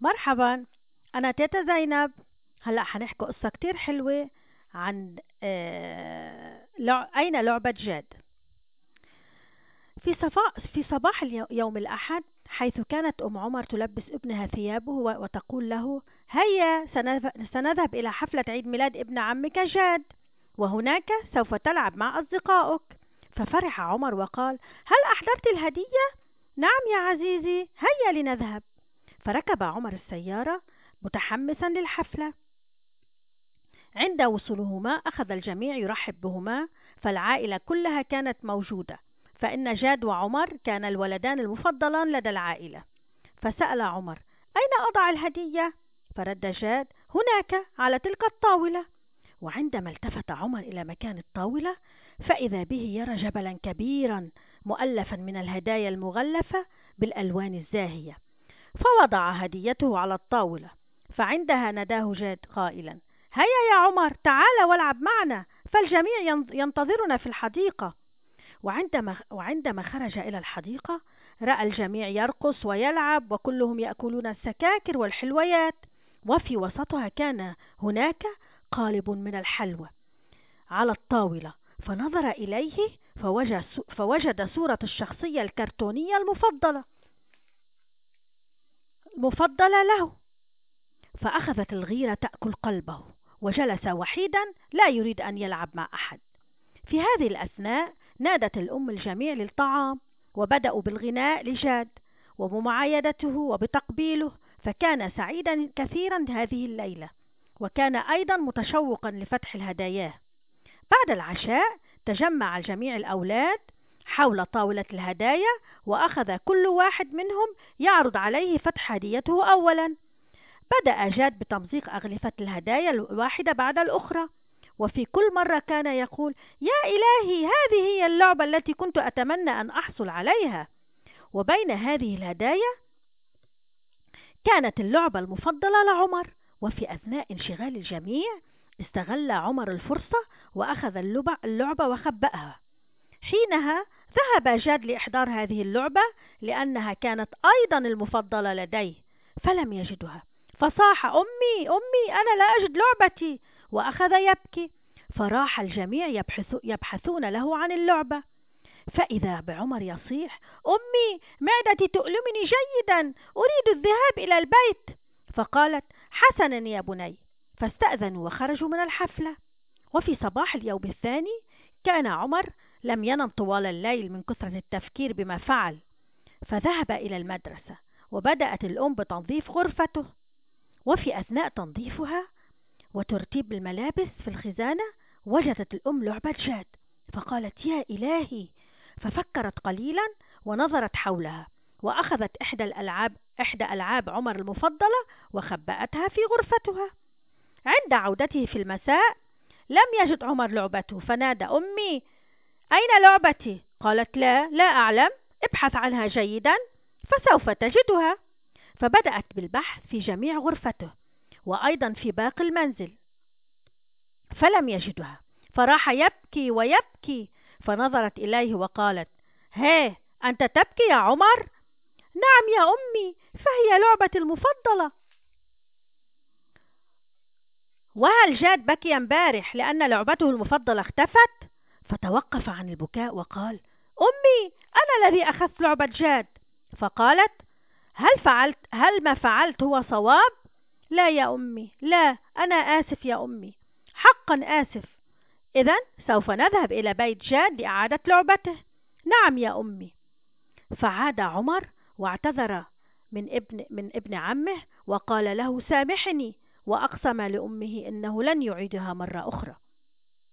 مرحبا. أنا تيتا زينب. هلأ حنحكي قصة كتير حلوة عن آه، أين لعبة جاد؟ في صفاء في صباح يوم الأحد حيث كانت أم عمر تلبس ابنها ثيابه وتقول له هيا سنذ- سنذهب إلى حفلة عيد ميلاد ابن عمك جاد وهناك سوف تلعب مع أصدقائك. ففرح عمر وقال هل أحضرت الهدية؟ نعم يا عزيزي هيا لنذهب. فركب عمر السيارة متحمسا للحفلة. عند وصولهما أخذ الجميع يرحب بهما فالعائلة كلها كانت موجودة فإن جاد وعمر كان الولدان المفضلان لدى العائلة. فسأل عمر أين أضع الهدية؟ فرد جاد هناك على تلك الطاولة. وعندما التفت عمر إلى مكان الطاولة فإذا به يرى جبلا كبيرا مؤلفا من الهدايا المغلفة بالألوان الزاهية. فوضع هديته على الطاولة فعندها نداه جاد قائلا هيا يا عمر تعال والعب معنا فالجميع ين- ينتظرنا في الحديقة. وعندما, وعندما خرج إلى الحديقة رأى الجميع يرقص ويلعب وكلهم يأكلون السكاكر والحلويات وفي وسطها كان هناك قالب من الحلوى على الطاولة فنظر إليه فوجد صورة الشخصية الكرتونية المفضلة. المفضلة له. فأخذت الغيرة تأكل قلبه وجلس وحيدا لا يريد أن يلعب مع أحد. في هذه الأثناء نادت الأم الجميع للطعام وبدأوا بالغناء لجاد وبمعايدته وبتقبيله فكان سعيدا كثيرا هذه الليلة وكان أيضا متشوقا لفتح الهداياه بعد العشاء تجمع جميع الأولاد حول طاولة الهدايا وأخذ كل واحد منهم يعرض عليه فتح هديته أولا. بدأ جاد بتمزيق أغلفة الهدايا الواحدة بعد الأخرى. وفي كل مرة كان يقول يا إلهي هذه هي اللعبة التي كنت أتمنى أن أحصل عليها. وبين هذه الهدايا كانت اللعبة المفضلة لعمر. وفي أثناء انشغال الجميع استغل عمر الفرصة وأخذ اللعبة, وخبأها. حينها ذهب جاد لإحضار هذه اللعبة لأنها كانت أيضا المفضلة لديه فلم يجدها. فصاح أمي أمي أنا لا أجد لعبتي. وأخذ يبكي. فراح الجميع يبحث يبحثون له عن اللعبة. فإذا بعمر يصيح أمي معدتي تؤلمني جيدا أريد الذهاب إلى البيت. فقالت حسنا يا بني. فاستأذنوا وخرجوا من الحفلة. وفي صباح اليوم الثاني كان عمر لم ينم طوال الليل من كثرة التفكير بما فعل فذهب إلى المدرسة وبدأت الأم بتنظيف غرفته. وفي أثناء تنظيفها وترتيب الملابس في الخزانة وجدت الأم لعبة جاد فقالت يا إلهي! ففكرت قليلا ونظرت حولها وأخذت إحدى الألعاب إحدى ألعاب عمر المفضلة وخبأتها في غرفتها. عند عودته في المساء لم يجد عمر لعبته فنادى أمي! أين لعبتي؟ قالت لا لا أعلم ابحث عنها جيدا فسوف تجدها فبدأت بالبحث في جميع غرفته وأيضا في باقي المنزل فلم يجدها فراح يبكي ويبكي فنظرت إليه وقالت هيه أنت تبكي يا عمر؟ نعم يا أمي فهي لعبتي المفضلة وهل جاد بكي امبارح لأن لعبته المفضلة اختفت؟ فتوقف عن البكاء وقال أمي أنا الذي أخذت لعبة جاد. فقالت هل فعلت هل ما فعلت هو صواب؟ لا يا أمي لا أنا آسف يا أمي حقا آسف. إذا سوف نذهب إلى بيت جاد لإعادة لعبته. نعم يا أمي. فعاد عمر واعتذر من ابن من ابن عمه وقال له سامحني وأقسم لأمه أنه لن يعيدها مرة أخرى.